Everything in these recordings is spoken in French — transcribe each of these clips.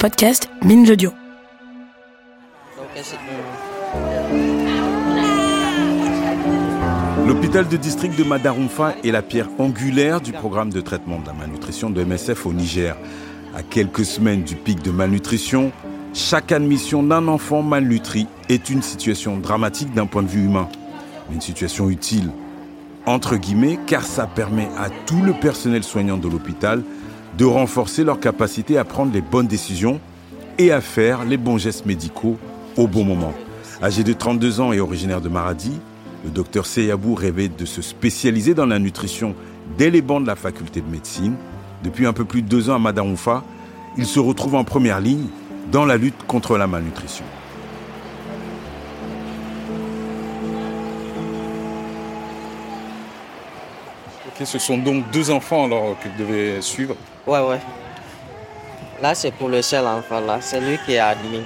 podcast Binge Audio. L'hôpital de district de Madarumfa est la pierre angulaire du programme de traitement de la malnutrition de MSF au Niger. À quelques semaines du pic de malnutrition, chaque admission d'un enfant malnutri est une situation dramatique d'un point de vue humain. Une situation utile, entre guillemets, car ça permet à tout le personnel soignant de l'hôpital de renforcer leur capacité à prendre les bonnes décisions et à faire les bons gestes médicaux au bon moment. Âgé de 32 ans et originaire de Maradi, le docteur Seyabou rêvait de se spécialiser dans la nutrition dès les bancs de la faculté de médecine. Depuis un peu plus de deux ans à Madaroufa, il se retrouve en première ligne dans la lutte contre la malnutrition. Ce sont donc deux enfants alors que vous devez suivre Ouais, ouais. Là, c'est pour le seul enfant, là. C'est lui qui est admis.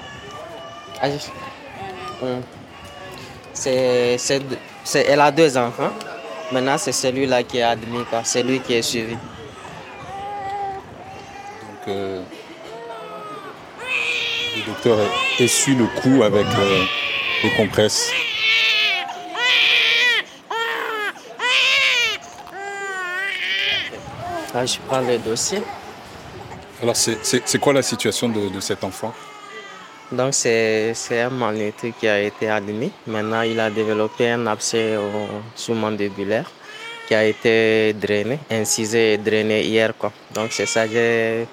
Ah, hum. C'est, elle a deux enfants. Maintenant, c'est celui-là qui est admis, C'est lui qui est suivi. Donc, euh, le docteur essuie le cou avec euh, les compresses. Je prends le dossier. Alors, c'est quoi la situation de, cet enfant? Donc, c'est un malnutri qui a été admis. Maintenant, il a développé un abcès sous-mandibulaire qui a été drainé, incisé et drainé hier. Quoi. Donc, c'est ça, j'ai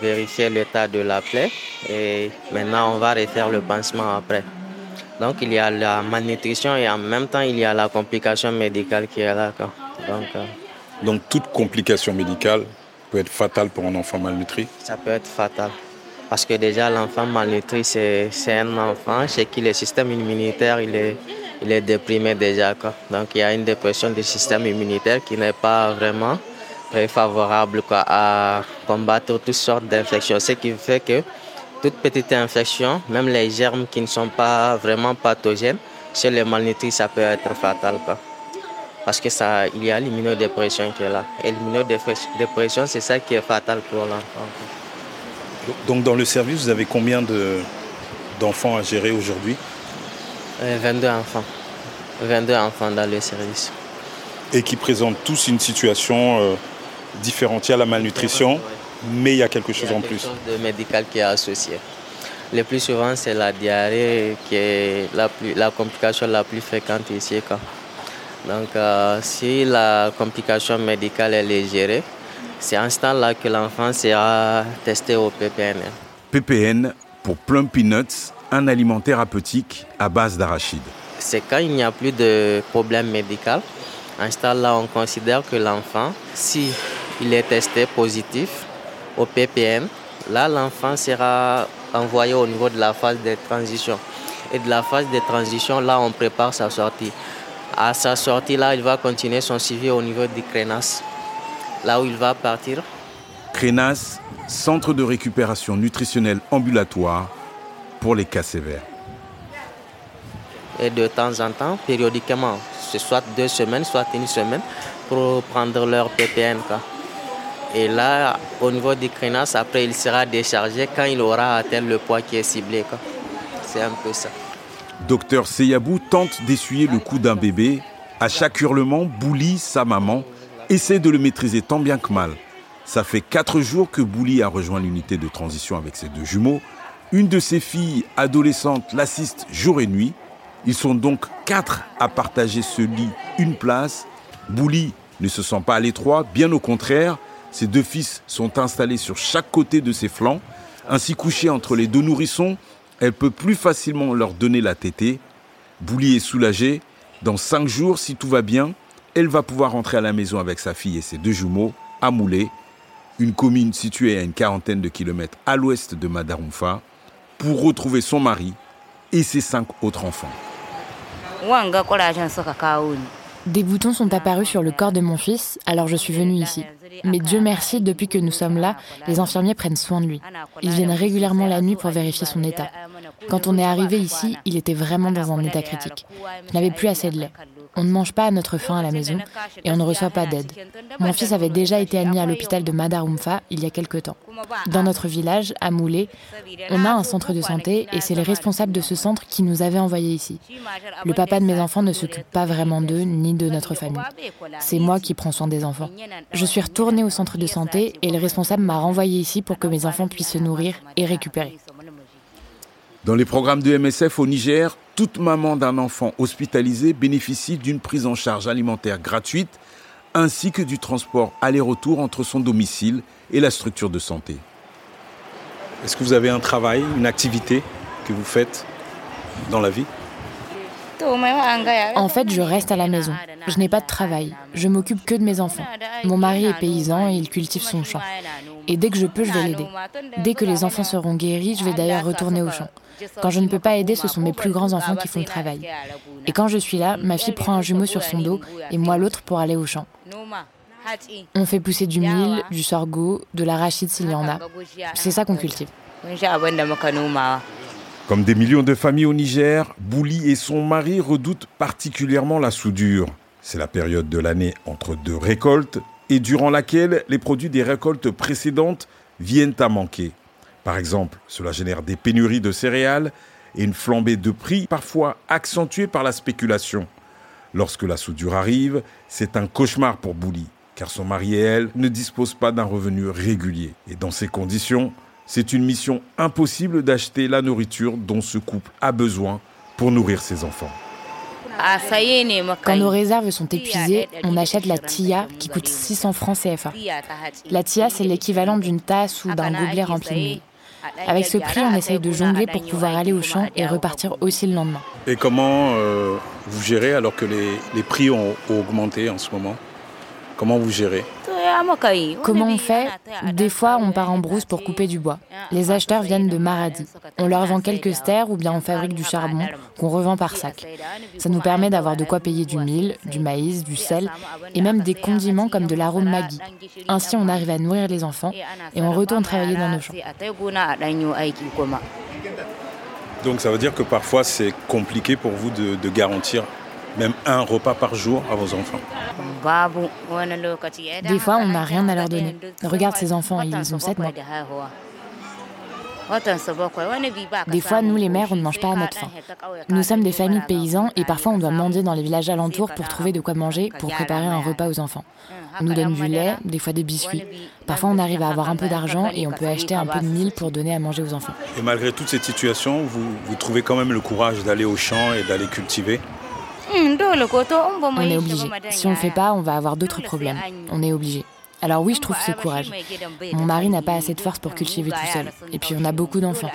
vérifié l'état de la plaie et maintenant, on va refaire le pansement après. Donc, il y a la malnutrition et en même temps, il y a la complication médicale qui est là. Quoi. Donc, euh, donc toute complication médicale peut être fatale pour un enfant malnutri Ça peut être fatal. Parce que déjà l'enfant malnutri, c'est un enfant chez qui le système immunitaire il est, il est déprimé déjà. Quoi. Donc il y a une dépression du système immunitaire qui n'est pas vraiment très favorable quoi, à combattre toutes sortes d'infections. Ce qui fait que toute petite infection, même les germes qui ne sont pas vraiment pathogènes, chez les malnutris, ça peut être fatal. Quoi parce que ça, il y a l'immunodépression qui est là. Et l'immunodépression, c'est ça qui est fatal pour l'enfant. Donc dans le service, vous avez combien d'enfants à gérer aujourd'hui? 22 euh, enfants. 22 enfants dans le service. Et qui présentent tous une situation euh, différente. Il y a la malnutrition, mais il y a quelque chose en plus. Il y a quelque chose de médical qui est associé. Le plus souvent, c'est la diarrhée qui est la, la complication la plus fréquente ici. Donc, euh, si la complication médicale est gérée, c'est à ce temps-là que l'enfant sera testé au PPN. PPN pour Plum Peanuts, un aliment thérapeutique à base d'arachide. C'est quand il n'y a plus de problème médical. À ce temps-là, on considère que l'enfant, si il est testé positif au PPN, là, l'enfant sera envoyé au niveau de la phase de transition. Et de la phase de transition, là, on prépare sa sortie. À sa sortie, là, il va continuer son suivi au niveau du Crénas, là où il va partir. Crénas, centre de récupération nutritionnelle ambulatoire pour les cas sévères. Et de temps en temps, périodiquement, c'est soit deux semaines, soit une semaine, pour prendre leur PPN. Et là, au niveau du Crénas, après, il sera déchargé quand il aura atteint le poids qui est ciblé. C'est un peu ça. Docteur Seyabou tente d'essuyer le cou d'un bébé. À chaque hurlement, Bouli, sa maman, essaie de le maîtriser tant bien que mal. Ça fait quatre jours que Bouli a rejoint l'unité de transition avec ses deux jumeaux. Une de ses filles adolescentes l'assiste jour et nuit. Ils sont donc quatre à partager ce lit, une place. Bouli ne se sent pas à l'étroit, bien au contraire. Ses deux fils sont installés sur chaque côté de ses flancs. Ainsi couchés entre les deux nourrissons, elle peut plus facilement leur donner la tétée. Bouli est soulagée. Dans cinq jours, si tout va bien, elle va pouvoir rentrer à la maison avec sa fille et ses deux jumeaux à Moulé, une commune située à une quarantaine de kilomètres à l'ouest de Madarumfa, pour retrouver son mari et ses cinq autres enfants. Des boutons sont apparus sur le corps de mon fils, alors je suis venue ici. Mais Dieu merci, depuis que nous sommes là, les infirmiers prennent soin de lui. Ils viennent régulièrement la nuit pour vérifier son état. Quand on est arrivé ici, il était vraiment dans un état critique. Il n'avait plus assez de lait. On ne mange pas à notre faim à la maison et on ne reçoit pas d'aide. Mon fils avait déjà été admis à l'hôpital de Madarumfa il y a quelque temps. Dans notre village, à Moulé, on a un centre de santé et c'est les responsables de ce centre qui nous avaient envoyés ici. Le papa de mes enfants ne s'occupe pas vraiment d'eux ni de notre famille. C'est moi qui prends soin des enfants. Je suis retournée au centre de santé et le responsable m'a renvoyé ici pour que mes enfants puissent se nourrir et récupérer. Dans les programmes de MSF au Niger, toute maman d'un enfant hospitalisé bénéficie d'une prise en charge alimentaire gratuite ainsi que du transport aller-retour entre son domicile et la structure de santé. Est-ce que vous avez un travail, une activité que vous faites dans la vie? En fait, je reste à la maison. Je n'ai pas de travail. Je m'occupe que de mes enfants. Mon mari est paysan et il cultive son champ. Et dès que je peux, je vais l'aider. Dès que les enfants seront guéris, je vais d'ailleurs retourner au champ. Quand je ne peux pas aider, ce sont mes plus grands enfants qui font le travail. Et quand je suis là, ma fille prend un jumeau sur son dos et moi l'autre pour aller au champ. On fait pousser du mil, du sorgho, de l'arachide s'il y en a. C'est ça qu'on cultive. Comme des millions de familles au Niger, Bouli et son mari redoutent particulièrement la soudure. C'est la période de l'année entre deux récoltes et durant laquelle les produits des récoltes précédentes viennent à manquer. Par exemple, cela génère des pénuries de céréales et une flambée de prix parfois accentuée par la spéculation. Lorsque la soudure arrive, c'est un cauchemar pour Bouli, car son mari et elle ne disposent pas d'un revenu régulier. Et dans ces conditions, c'est une mission impossible d'acheter la nourriture dont ce couple a besoin pour nourrir ses enfants. Quand nos réserves sont épuisées, on achète la TIA qui coûte 600 francs CFA. La TIA, c'est l'équivalent d'une tasse ou d'un gobelet rempli de. Avec ce prix, on essaye de jongler pour pouvoir aller au champ et repartir aussi le lendemain. Et comment euh, vous gérez alors que les, les prix ont augmenté en ce moment? Comment vous gérez? Comment on fait Des fois, on part en brousse pour couper du bois. Les acheteurs viennent de Maradi. On leur vend quelques stères ou bien on fabrique du charbon qu'on revend par sac. Ça nous permet d'avoir de quoi payer du mil, du maïs, du sel et même des condiments comme de l'arôme Maggi. Ainsi, on arrive à nourrir les enfants et on retourne travailler dans nos champs. Donc ça veut dire que parfois c'est compliqué pour vous de, de garantir même un repas par jour à vos enfants Des fois, on n'a rien à leur donner. Regarde ces enfants, ils ont 7 mois. Des fois, nous, les mères, on ne mange pas à notre faim. Nous sommes des familles de paysans et parfois on doit mendier dans les villages alentours pour trouver de quoi manger, pour préparer un repas aux enfants. On nous donne du lait, des fois des biscuits. Parfois, on arrive à avoir un peu d'argent et on peut acheter un peu de mille pour donner à manger aux enfants. Et malgré toute cette situation, vous, vous trouvez quand même le courage d'aller au champ et d'aller cultiver on est obligé. Si on ne le fait pas, on va avoir d'autres problèmes. On est obligé. Alors oui, je trouve ce courage. Mon mari n'a pas assez de force pour cultiver tout seul. Et puis on a beaucoup d'enfants.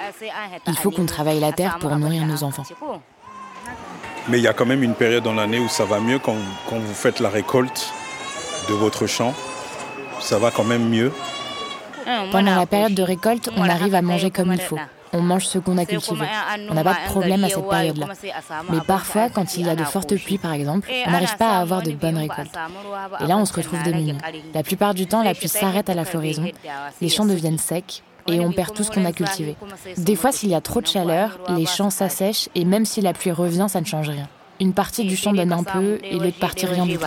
Il faut qu'on travaille la terre pour nourrir nos enfants. Mais il y a quand même une période dans l'année où ça va mieux quand, quand vous faites la récolte de votre champ. Ça va quand même mieux. Pendant la période de récolte, on arrive à manger comme il faut on mange ce qu'on a cultivé. On n'a pas de problème à cette période-là. Mais parfois, quand il y a de fortes pluies, par exemple, on n'arrive pas à avoir de bonnes récoltes. Et là, on se retrouve démunis. La plupart du temps, la pluie s'arrête à la floraison, les champs deviennent secs et on perd tout ce qu'on a cultivé. Des fois, s'il y a trop de chaleur, les champs s'assèchent et même si la pluie revient, ça ne change rien. Une partie du champ donne un peu et l'autre partie rien du tout.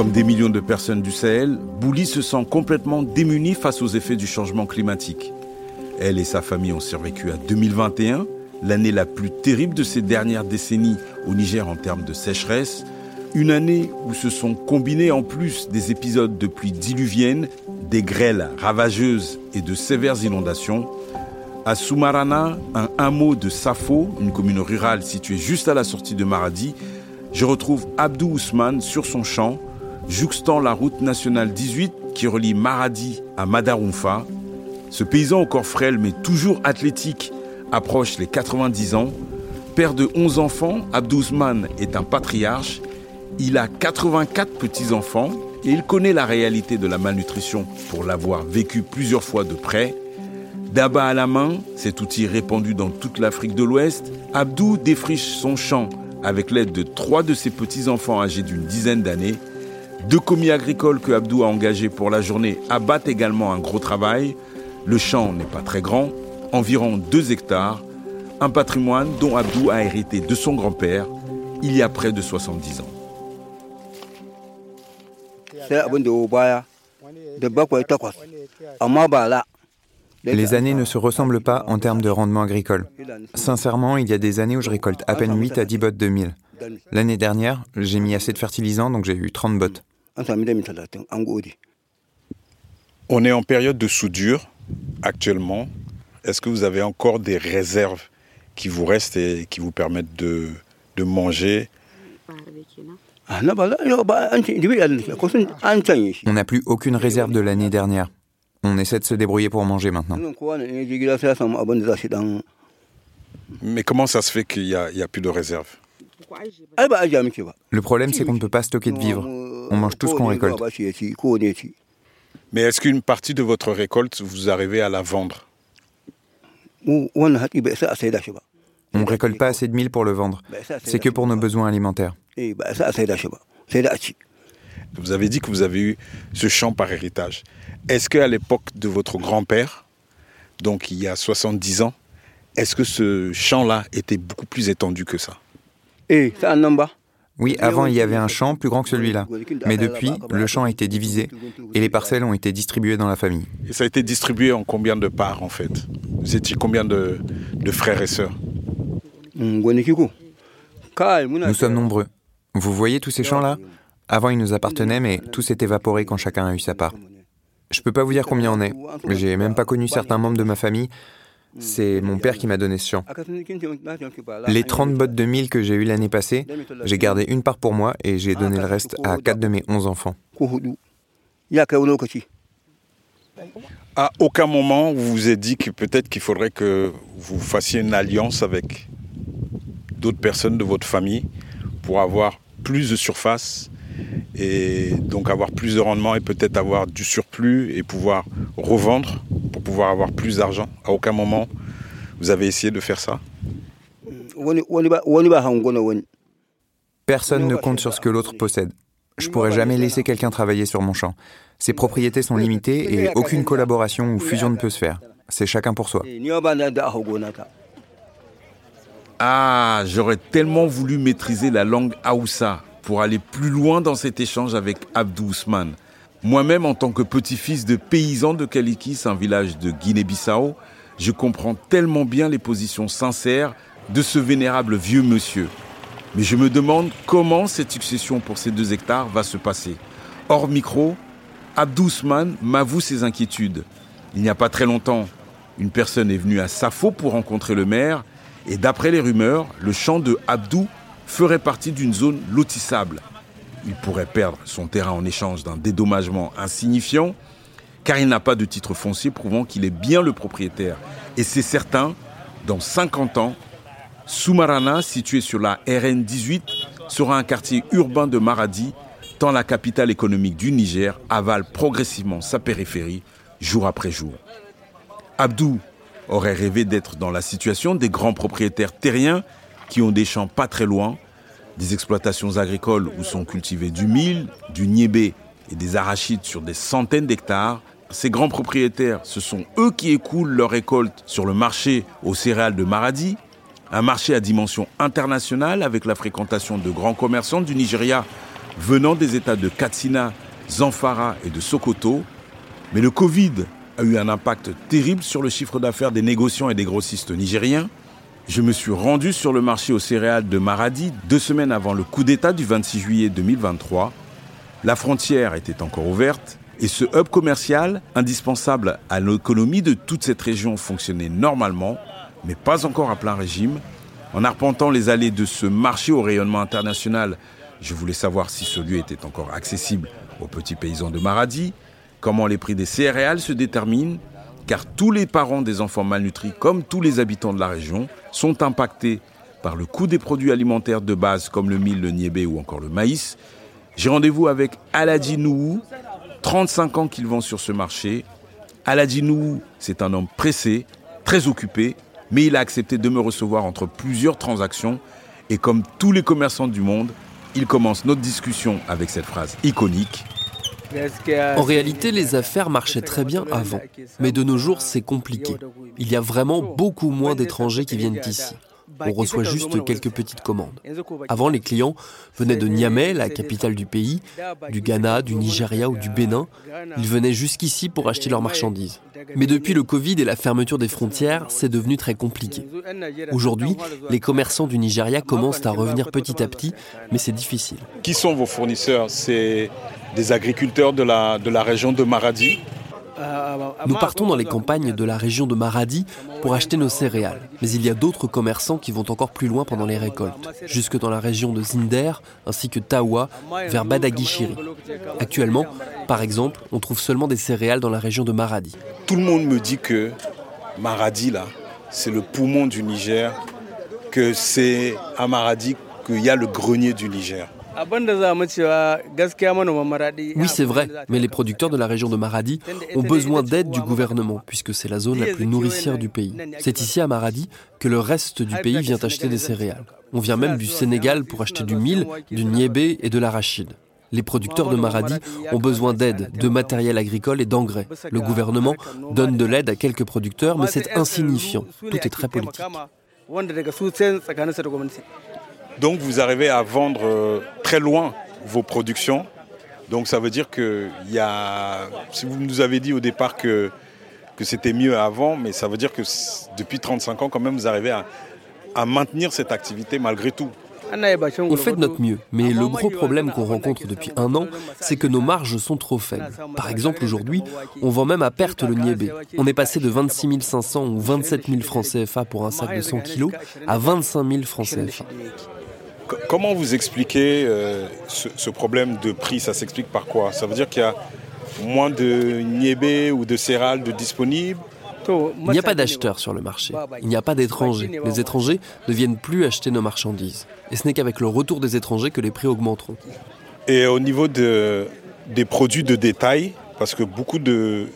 Comme des millions de personnes du Sahel, Bouli se sent complètement démunie face aux effets du changement climatique. Elle et sa famille ont survécu à 2021, l'année la plus terrible de ces dernières décennies au Niger en termes de sécheresse, une année où se sont combinés en plus des épisodes de pluie diluvienne, des grêles ravageuses et de sévères inondations. À Soumarana, un hameau de Safo, une commune rurale située juste à la sortie de Maradi, je retrouve Abdou Ousmane sur son champ jouxtant la route nationale 18 qui relie Maradi à Madarumfa. Ce paysan corps frêle mais toujours athlétique approche les 90 ans. Père de 11 enfants, Abdouzman est un patriarche. Il a 84 petits-enfants et il connaît la réalité de la malnutrition pour l'avoir vécu plusieurs fois de près. D'abord à la main, cet outil répandu dans toute l'Afrique de l'Ouest, Abdou défriche son champ avec l'aide de trois de ses petits-enfants âgés d'une dizaine d'années deux commis agricoles que Abdou a engagés pour la journée abattent également un gros travail. Le champ n'est pas très grand, environ 2 hectares, un patrimoine dont Abdou a hérité de son grand-père il y a près de 70 ans. Les années ne se ressemblent pas en termes de rendement agricole. Sincèrement, il y a des années où je récolte à peine 8 à 10 bottes de mille. L'année dernière, j'ai mis assez de fertilisants, donc j'ai eu 30 bottes. On est en période de soudure actuellement. Est-ce que vous avez encore des réserves qui vous restent et qui vous permettent de, de manger? On n'a plus aucune réserve de l'année dernière. On essaie de se débrouiller pour manger maintenant. Mais comment ça se fait qu'il n'y a, a, plus de réserve? Le problème, c'est qu'on ne peut pas stocker de vivres. On mange tout ce qu'on récolte. Mais est-ce qu'une partie de votre récolte, vous arrivez à la vendre On ne récolte pas assez de mille pour le vendre. C'est que pour nos besoins alimentaires. Vous avez dit que vous avez eu ce champ par héritage. Est-ce qu'à l'époque de votre grand-père, donc il y a 70 ans, est-ce que ce champ-là était beaucoup plus étendu que ça? Oui, avant il y avait un champ plus grand que celui-là. Mais depuis, le champ a été divisé et les parcelles ont été distribuées dans la famille. Et ça a été distribué en combien de parts en fait? Vous étiez combien de, de frères et sœurs? Nous sommes nombreux. Vous voyez tous ces champs-là? Avant, ils nous appartenaient, mais tout s'est évaporé quand chacun a eu sa part. Je peux pas vous dire combien on est. J'ai même pas connu certains membres de ma famille. C'est mon père qui m'a donné ce champ. Les 30 bottes de mille que j'ai eues l'année passée, j'ai gardé une part pour moi et j'ai donné le reste à quatre de mes 11 enfants. À aucun moment, vous vous êtes dit que peut-être qu'il faudrait que vous fassiez une alliance avec d'autres personnes de votre famille pour avoir plus de surface et donc avoir plus de rendement et peut-être avoir du surplus et pouvoir revendre pouvoir avoir plus d'argent. À aucun moment, vous avez essayé de faire ça? Personne ne compte sur ce que l'autre possède. Je pourrais jamais laisser quelqu'un travailler sur mon champ. Ses propriétés sont limitées et aucune collaboration ou fusion ne peut se faire. C'est chacun pour soi. Ah, j'aurais tellement voulu maîtriser la langue Haoussa pour aller plus loin dans cet échange avec Abdou Ousmane. Moi-même, en tant que petit-fils de paysan de Kalikis, un village de Guinée-Bissau, je comprends tellement bien les positions sincères de ce vénérable vieux monsieur. Mais je me demande comment cette succession pour ces deux hectares va se passer. Hors micro, Abdou Ousmane m'avoue ses inquiétudes. Il n'y a pas très longtemps, une personne est venue à Safo pour rencontrer le maire, et d'après les rumeurs, le champ de Abdou ferait partie d'une zone lotissable. Il pourrait perdre son terrain en échange d'un dédommagement insignifiant, car il n'a pas de titre foncier prouvant qu'il est bien le propriétaire. Et c'est certain, dans 50 ans, Soumarana, situé sur la RN 18, sera un quartier urbain de Maradi, tant la capitale économique du Niger avale progressivement sa périphérie jour après jour. Abdou aurait rêvé d'être dans la situation des grands propriétaires terriens qui ont des champs pas très loin, des exploitations agricoles où sont cultivés du mil, du niébé et des arachides sur des centaines d'hectares. Ces grands propriétaires, ce sont eux qui écoulent leurs récoltes sur le marché aux céréales de Maradi, un marché à dimension internationale avec la fréquentation de grands commerçants du Nigeria venant des États de Katsina, Zamfara et de Sokoto. Mais le Covid a eu un impact terrible sur le chiffre d'affaires des négociants et des grossistes nigériens. Je me suis rendu sur le marché aux céréales de Maradi deux semaines avant le coup d'État du 26 juillet 2023. La frontière était encore ouverte et ce hub commercial, indispensable à l'économie de toute cette région, fonctionnait normalement, mais pas encore à plein régime. En arpentant les allées de ce marché au rayonnement international, je voulais savoir si ce lieu était encore accessible aux petits paysans de Maradi, comment les prix des céréales se déterminent car tous les parents des enfants malnutris, comme tous les habitants de la région, sont impactés par le coût des produits alimentaires de base comme le mil, le niébé ou encore le maïs. J'ai rendez-vous avec Aladji Nouhou, 35 ans qu'il vend sur ce marché. Aladji Nouhou, c'est un homme pressé, très occupé, mais il a accepté de me recevoir entre plusieurs transactions. Et comme tous les commerçants du monde, il commence notre discussion avec cette phrase iconique En réalité, les affaires marchaient très bien avant, mais de nos jours, c'est compliqué. Il y a vraiment beaucoup moins d'étrangers qui viennent ici. On reçoit juste quelques petites commandes. Avant, les clients venaient de Niamey, la capitale du pays, du Ghana, du Nigeria ou du Bénin. Ils venaient jusqu'ici pour acheter leurs marchandises. Mais depuis le Covid et la fermeture des frontières, c'est devenu très compliqué. Aujourd'hui, les commerçants du Nigeria commencent à revenir petit à petit, mais c'est difficile. Qui sont vos fournisseurs? C'est des agriculteurs de la, de la région de Maradi nous partons dans les campagnes de la région de Maradi pour acheter nos céréales. Mais il y a d'autres commerçants qui vont encore plus loin pendant les récoltes, jusque dans la région de Zinder ainsi que Tawa, vers Badaguichiri. Actuellement, par exemple, on trouve seulement des céréales dans la région de Maradi. Tout le monde me dit que Maradi, là, c'est le poumon du Niger, que c'est à Maradi qu'il y a le grenier du Niger. Oui, c'est vrai, mais les producteurs de la région de Maradi ont besoin d'aide du gouvernement, puisque c'est la zone la plus nourricière du pays. C'est ici à Maradi que le reste du pays vient acheter des céréales. On vient même du Sénégal pour acheter du mil, du niébé et de l'arachide. Les producteurs de Maradi ont besoin d'aide, de matériel agricole et d'engrais. Le gouvernement donne de l'aide à quelques producteurs, mais c'est insignifiant. Tout est très politique. Donc vous arrivez à vendre euh, très loin vos productions. Donc ça veut dire que y a, si vous nous avez dit au départ que, que c'était mieux avant, mais ça veut dire que depuis 35 ans quand même vous arrivez à, à maintenir cette activité malgré tout. On fait de notre mieux, mais le gros problème qu'on rencontre depuis un an, c'est que nos marges sont trop faibles. Par exemple, aujourd'hui, on vend même à perte le niébé. On est passé de 26 500 ou 27 000 francs CFA pour un sac de 100 kg à 25 000 francs CFA. Comment vous expliquez euh, ce, problème de prix? Ça s'explique par quoi? Ça veut dire qu'il y a moins de niébé ou de céréales de disponibles? Il n'y a pas d'acheteurs sur le marché. Il n'y a pas d'étrangers. Les étrangers ne viennent plus acheter nos marchandises. Et ce n'est qu'avec le retour des étrangers que les prix augmenteront. Et au niveau de, des produits de détail, parce que beaucoup de,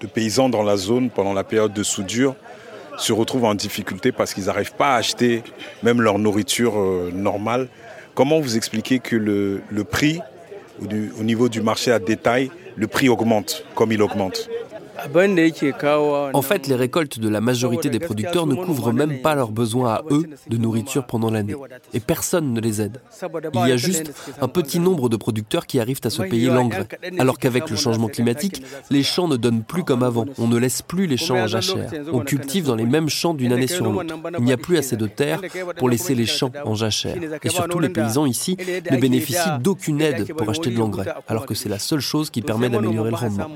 de paysans dans la zone, pendant la période de soudure, se retrouvent en difficulté parce qu'ils n'arrivent pas à acheter même leur nourriture euh, normale. Comment vous expliquez que le, le prix, au niveau du marché à détail, le prix augmente comme il augmente? En fait, les récoltes de la majorité des producteurs ne couvrent même pas leurs besoins à eux de nourriture pendant l'année. Et personne ne les aide. Il y a juste un petit nombre de producteurs qui arrivent à se payer l'engrais. Alors qu'avec le changement climatique, les champs ne donnent plus comme avant. On ne laisse plus les champs en jachère. On cultive dans les mêmes champs d'une année sur l'autre. Il n'y a plus assez de terre pour laisser les champs en jachère. Et surtout, les paysans ici ne bénéficient d'aucune aide pour acheter de l'engrais, alors que c'est la seule chose qui permet d'améliorer le rendement.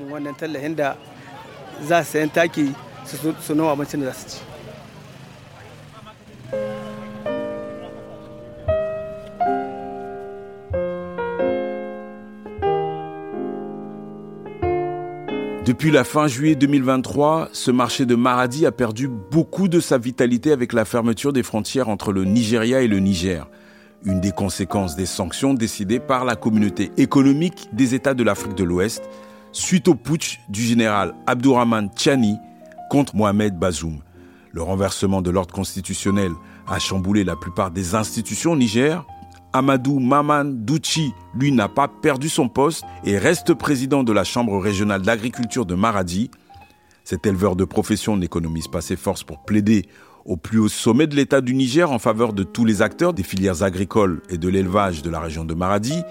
Depuis la fin juillet 2023, ce marché de Maradi a perdu beaucoup de sa vitalité avec la fermeture des frontières entre le Nigeria et le Niger, une des conséquences des sanctions décidées par la communauté économique des États de l'Afrique de l'Ouest suite au putsch du général Abdourahman Tchani contre Mohamed Bazoum. Le renversement de l'ordre constitutionnel a chamboulé la plupart des institutions au Niger. Amadou Maman Douchi, lui, n'a pas perdu son poste et reste président de la Chambre régionale d'agriculture de Maradi. Cet éleveur de profession n'économise pas ses forces pour plaider au plus haut sommet de l'État du Niger en faveur de tous les acteurs des filières agricoles et de l'élevage de la région de Maradi,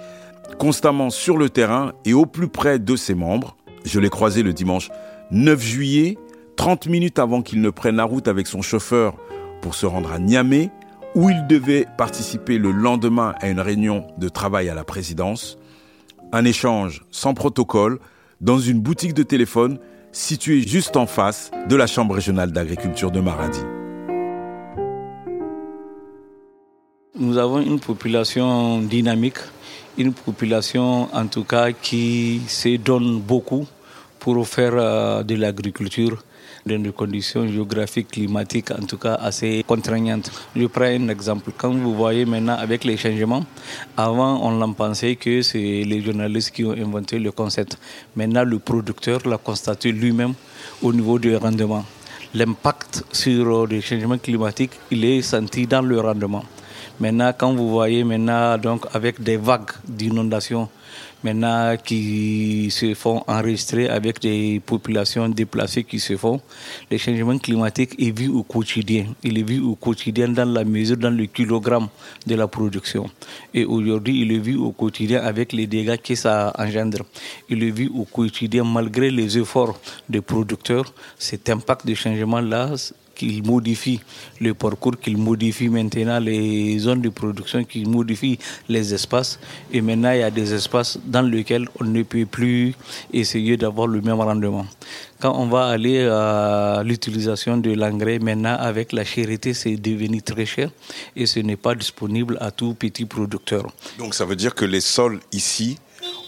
constamment sur le terrain et au plus près de ses membres. Je l'ai croisé le dimanche 9 juillet, 30 minutes avant qu'il ne prenne la route avec son chauffeur pour se rendre à Niamey, où il devait participer le lendemain à une réunion de travail à la présidence. Un échange sans protocole dans une boutique de téléphone située juste en face de la Chambre régionale d'agriculture de Maradi. Nous avons une population dynamique une population en tout cas qui se donne beaucoup pour faire euh, de l'agriculture dans des conditions géographiques, climatiques, en tout cas assez contraignantes. Je prends un exemple. Quand vous voyez maintenant avec les changements, avant on l'a pensé que c'est les journalistes qui ont inventé le concept. Maintenant le producteur l'a constaté lui-même au niveau du rendement. L'impact sur les changements climatiques, il est senti dans le rendement. Maintenant, quand vous voyez maintenant, donc, avec des vagues d'inondations, maintenant qui se font enregistrer avec des populations déplacées qui se font. Le changement climatique est vu au quotidien. Il est vu au quotidien dans la mesure, dans le kilogramme de la production. Et aujourd'hui, il est vu au quotidien avec les dégâts que ça engendre. Il est vu au quotidien malgré les efforts des producteurs. Cet impact de changement-là qu'il modifie le parcours, qu'il modifie maintenant les zones de production, qu'il modifie les espaces. Et maintenant, il y a des espaces dans lesquels on ne peut plus essayer d'avoir le même rendement. Quand on va aller à l'utilisation de l'engrais, maintenant, avec la chérité, c'est devenu très cher et ce n'est pas disponible à tout petit producteur. Donc ça veut dire que les sols ici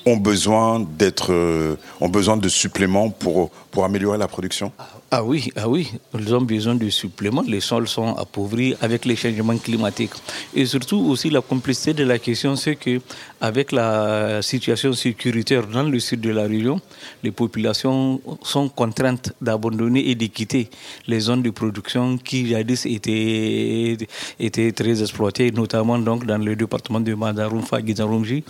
ont besoin euh, ont besoin de suppléments pour, pour améliorer la production? Ah oui, ah oui, ils ont besoin de suppléments. Les sols sont appauvris avec les changements climatiques. Et surtout aussi la complexité de la question, c'est que avec la situation sécuritaire dans le sud de la région, les populations sont contraintes d'abandonner et de quitter les zones de production qui jadis étaient, étaient très exploitées, notamment donc dans le département de Madarumfa, Gizarumji,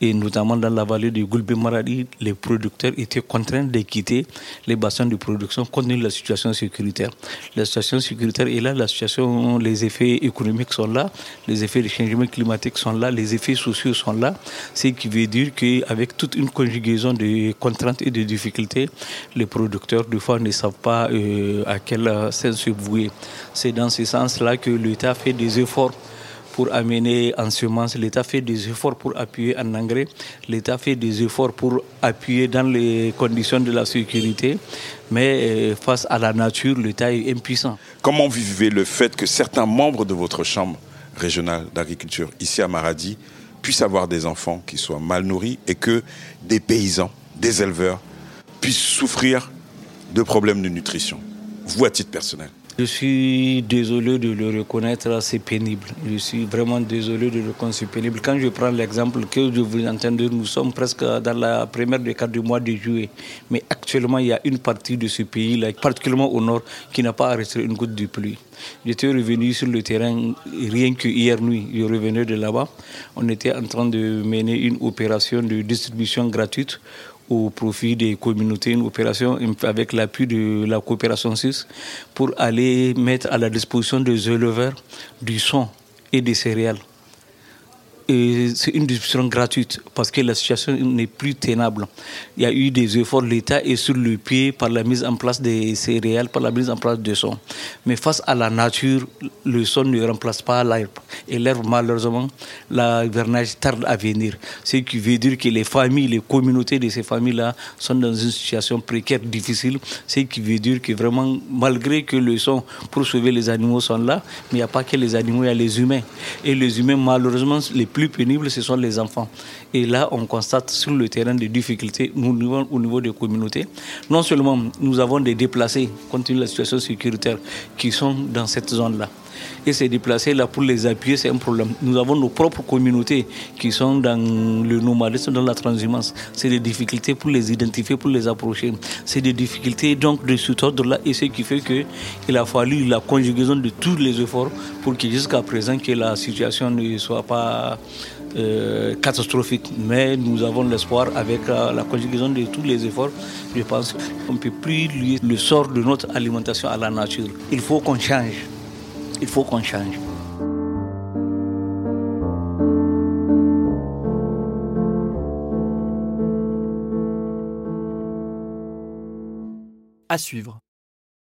et notamment dans la vallée de Goulbe Maradi, les producteurs étaient contraints de quitter les bassins de production la situation sécuritaire. La situation sécuritaire est là, la situation, les effets économiques sont là, les effets de changement climatique sont là, les effets sociaux sont là, ce qui veut dire qu'avec toute une conjugaison de contraintes et de difficultés, les producteurs, des fois, ne savent pas euh, à quel sens se vouer. C'est dans ce sens-là que l'État fait des efforts pour amener en semences, l'État fait des efforts pour appuyer en engrais, l'État fait des efforts pour appuyer dans les conditions de la sécurité, mais euh, face à la nature, l'État est impuissant. Comment vivez le fait que certains membres de votre chambre régionale d'agriculture ici à Maradi puissent avoir des enfants qui soient mal nourris et que des paysans, des éleveurs puissent souffrir de problèmes de nutrition? Vous, à titre personnel je suis désolé de le reconnaître, c'est pénible. Je suis vraiment désolé de le reconnaître, c'est pénible. Quand je prends l'exemple que je vous entends nous sommes presque dans la première décade du mois de juillet. Mais actuellement, il y a une partie de ce pays-là, particulièrement au nord, qui n'a pas arrêté une goutte de pluie. J'étais revenu sur le terrain rien que hier nuit. Je revenais de là-bas. On était en train de mener une opération de distribution gratuite au profit des communautés, une opération avec l'appui de la coopération suisse pour aller mettre à la disposition des éleveurs du son et des céréales c'est une distribution gratuite parce que la situation n'est plus tenable. Il y a eu des efforts, l'État est sur le pied par la mise en place des céréales, par la mise en place de son. Mais face à la nature, le son ne remplace pas l'herbe. Et l'herbe, malheureusement, l'hivernage tarde à venir. Ce qui veut dire que les familles, les communautés de ces familles-là sont dans une situation précaire, difficile. Ce qui veut dire que vraiment, malgré que le son pour sauver les animaux sont là, mais il n'y a pas que les animaux, il y a les humains. Et les humains, malheureusement, les plus pénibles, ce sont les enfants. Et là, on constate sur le terrain des difficultés au niveau des communautés. Non seulement nous avons des déplacés, compte tenu de la situation sécuritaire, qui sont dans cette zone-là. Et ces déplacés-là, pour les appuyer, c'est un problème. Nous avons nos propres communautés qui sont dans le nomadisme, dans la transhumance. C'est des difficultés pour les identifier, pour les approcher. C'est des difficultés donc de ce ordre-là. Et ce qui fait qu'il a fallu la conjugaison de tous les efforts pour que jusqu'à présent que la situation ne soit pas euh, catastrophique. Mais nous avons l'espoir avec la conjugaison de tous les efforts. Je pense qu'on ne peut plus lier le sort de notre alimentation à la nature. Il faut qu'on change. Il faut qu'on change. À suivre.